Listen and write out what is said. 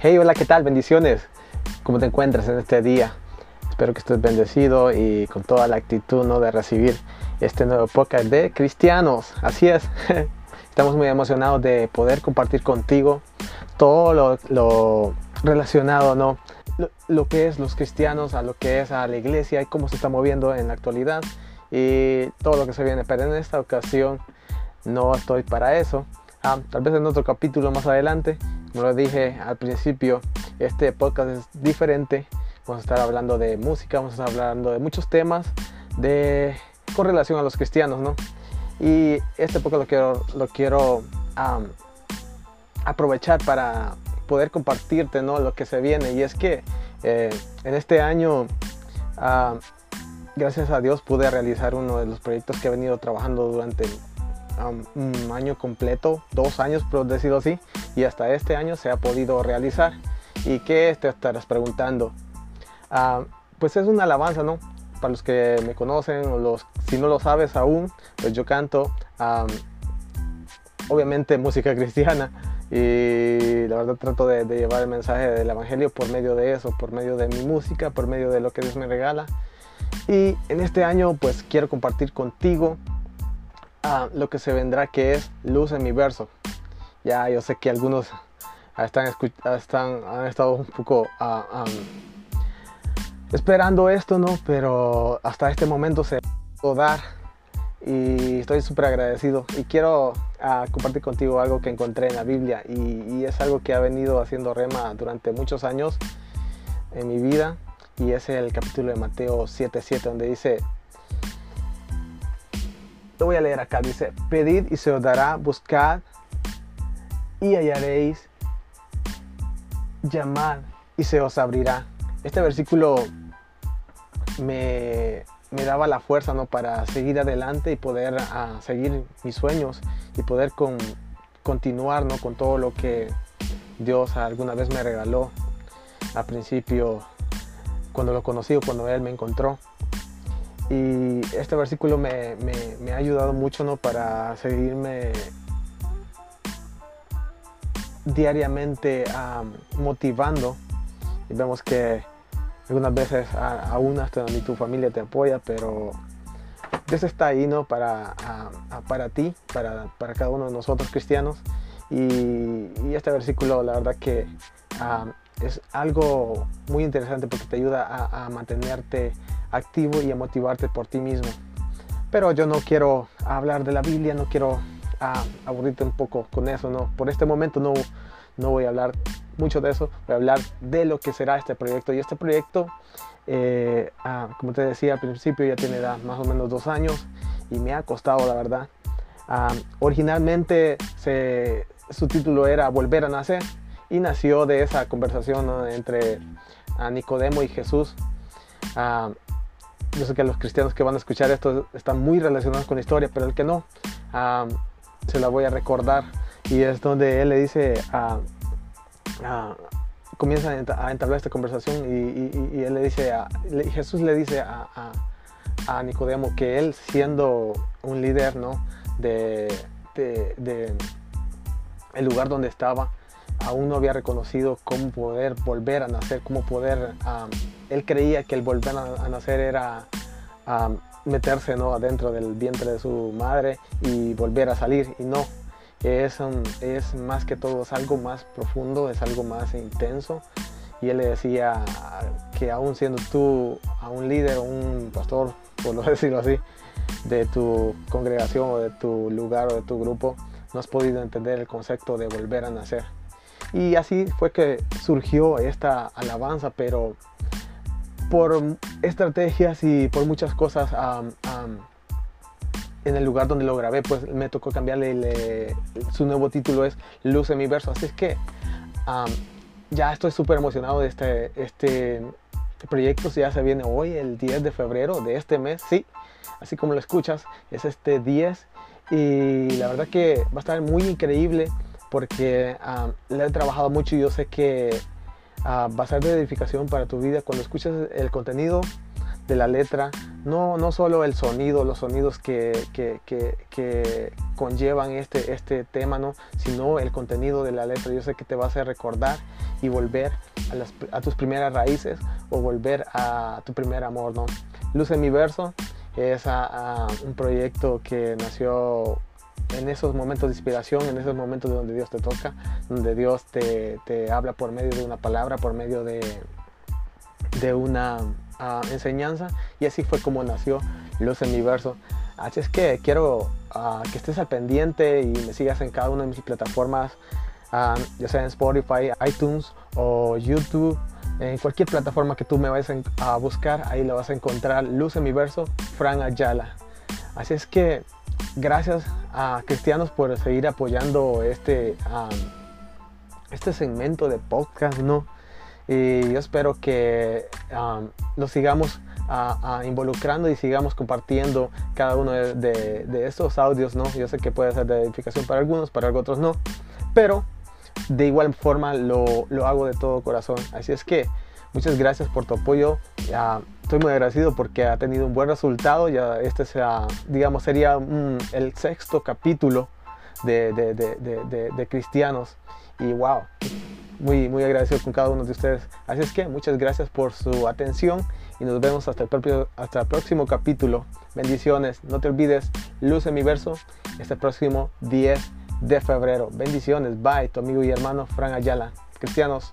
Hey, hola, ¿qué tal? Bendiciones. ¿Cómo te encuentras en este día? Espero que estés bendecido y con toda la actitud ¿no? de recibir este nuevo podcast de cristianos. Así es. Estamos muy emocionados de poder compartir contigo todo lo, relacionado, ¿no? Lo, lo, que es los cristianos, a lo que es a la iglesia y cómo se está moviendo en la actualidad y todo lo que se viene. Pero en esta ocasión no estoy para eso. Ah, tal vez en otro capítulo más adelante como lo dije al principio, este podcast es diferente. Vamos a estar hablando de música, vamos a estar hablando de muchos temas de, con relación a los cristianos, ¿no? Y este podcast lo quiero, lo quiero aprovechar para poder compartirte, ¿no? Lo que se viene. Y es que eh, en este año, gracias a Dios, pude realizar uno de los proyectos que he venido trabajando durante un año completo, dos años por decirlo así, y hasta este año se ha podido realizar. ¿Y qué te estarás preguntando? Ah, pues es una alabanza, ¿no? Para los que me conocen o los, si no lo sabes aún, pues yo canto obviamente música cristiana y la verdad trato de, de, llevar el mensaje del Evangelio por medio de eso, por medio de mi música, por medio de lo que Dios me regala. Y en este año pues quiero compartir contigo lo que se vendrá que es luz en mi verso. Ya yo sé que algunos están, están han estado un poco ah, esperando esto, ¿no? Pero hasta este momento se pudo dar y estoy súper agradecido y quiero ah, compartir contigo algo que encontré en la Biblia y, es algo que ha venido haciendo Rema durante muchos años en mi vida y es el capítulo de Mateo 7:7 donde dice lo voy a leer acá. Dice, pedid y se os dará, buscad y hallaréis, llamad y se os abrirá. Este versículo me, daba la fuerza ¿no? para seguir adelante y poder ah, seguir mis sueños y poder con, continuar ¿no? con todo lo que Dios alguna vez me regaló al principio cuando lo conocí o cuando Él me encontró. Y este versículo me, ha ayudado mucho ¿no? para seguirme diariamente motivando. Y vemos que algunas veces aún hasta ni tu familia te apoya, pero Dios está ahí ¿no? para, para ti, para, cada uno de nosotros cristianos. Y, este versículo la verdad que es algo muy interesante porque te ayuda a mantenerte activo y a motivarte por ti mismo. Pero yo no quiero hablar de la Biblia, no quiero ah, aburrirte un poco con eso, no. Por este momento no, no voy a hablar mucho de eso, voy a hablar de lo que será este proyecto. Y este proyecto, eh, ah, como te decía al principio, ya tiene más o menos dos años y me ha costado, la verdad. Ah, originalmente su título era Volver a Nacer y nació de esa conversación entre Nicodemo y Jesús yo sé que los cristianos que van a escuchar esto están muy relacionados con la historia, pero el que no, se la voy a recordar. Y es donde él le dice, a, comienza a entablar esta conversación y, él le dice, a, Jesús le dice a, Nicodemo que él siendo un líder ¿no? de, de el lugar donde estaba, aún no había reconocido cómo poder volver a nacer, cómo poder, él creía que el volver a, nacer era meterse ¿no? adentro del vientre de su madre y volver a salir y no, es, es más que todo, es algo más profundo, es algo más intenso y él le decía que aún siendo tú a un líder, un pastor, por no decirlo así, de tu congregación o de tu lugar o de tu grupo, no has podido entender el concepto de volver a nacer. Y así fue que surgió esta alabanza, pero por estrategias y por muchas cosas en el lugar donde lo grabé, pues me tocó cambiarle su nuevo título es Luz en mi verso. Así es que ya estoy súper emocionado de este, este proyecto. Ya se viene hoy, el 10 de febrero de este mes, sí, así como lo escuchas, es este 10. Y la verdad que va a estar muy increíble porque le he trabajado mucho y yo sé que va a ser de edificación para tu vida. Cuando escuches el contenido, de la letra, no, no solo el sonido, los sonidos que, que, que, conllevan este, este tema, ¿no? sino el contenido de la letra. Yo sé que te va a hacer recordar y volver a, a tus primeras raíces o volver a tu primer amor. ¿no? Luz en mi verso es un proyecto que nació en esos momentos de inspiración, en esos momentos donde Dios te toca, donde Dios te, te habla por medio de una palabra, por medio de, de una uh, enseñanza. Y así fue como nació Luz en mi verso. Así es que quiero uh, que estés al pendiente y me sigas en cada una de mis plataformas, uh, ya sea en Spotify, iTunes o YouTube. En cualquier plataforma que tú me vayas a buscar, ahí lo vas a encontrar Luz en mi verso, Fran Ayala. Así es que gracias a cristianos por seguir apoyando este, este segmento de podcast, ¿no? Y yo espero que lo sigamos involucrando y sigamos compartiendo cada uno de, estos audios, ¿no? Yo sé que puede ser de edificación para algunos, para otros no, pero de igual forma lo, lo hago de todo corazón. Así es que muchas gracias por tu apoyo estoy muy agradecido porque ha tenido un buen resultado. Ya este sea, digamos, sería el sexto capítulo de, de, de, de, cristianos. Y wow, muy, muy agradecido con cada uno de ustedes. Así es que muchas gracias por su atención y nos vemos hasta el, propio, hasta el próximo capítulo. Bendiciones. No te olvides, Luz en mi verso, este próximo 10 de febrero. Bendiciones. Bye, tu amigo y hermano Fran Ayala. Cristianos.